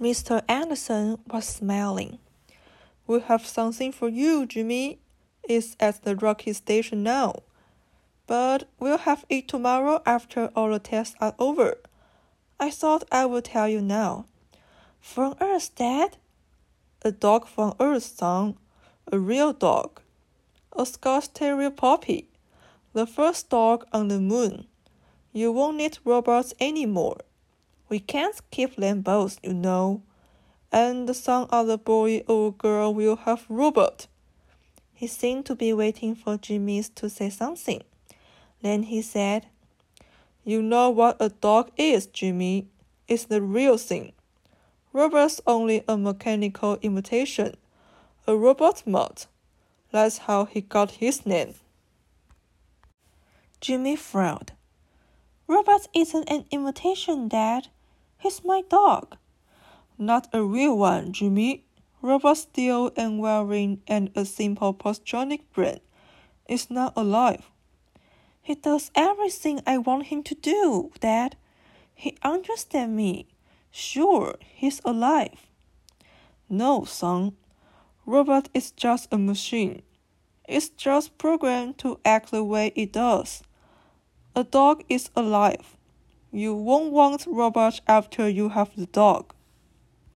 Mr. Anderson was smiling. We have something for you, Jimmy. It's at the Rocket Station now. But we'll have it tomorrow after all the tests are over. I thought I would tell you now. From Earth, Dad? A dog from Earth, son. A real dog. A Scotch Terrier puppy. The first dog on the moon. You won't need robots anymore. We can't keep them both, you know. And some other boy or girl will have Robutt. He seemed to be waiting for Jimmy to say something. Then he said, You know what a dog is, Jimmy. It's the real thing. Robutt's only a mechanical imitation, a robot mutt. That's how he got his name. Jimmy frowned. Robot isn't an imitation, Dad. He's my dog. Not a real one, Jimmy. Robot steel and wiring and a simple positronic brain. It's not alive. He does everything I want him to do, Dad. He understands me. Sure, he's alive. No, son. Robot is just a machine. It's just programmed to act the way it does. A dog is alive. You won't want robot after you have the dog.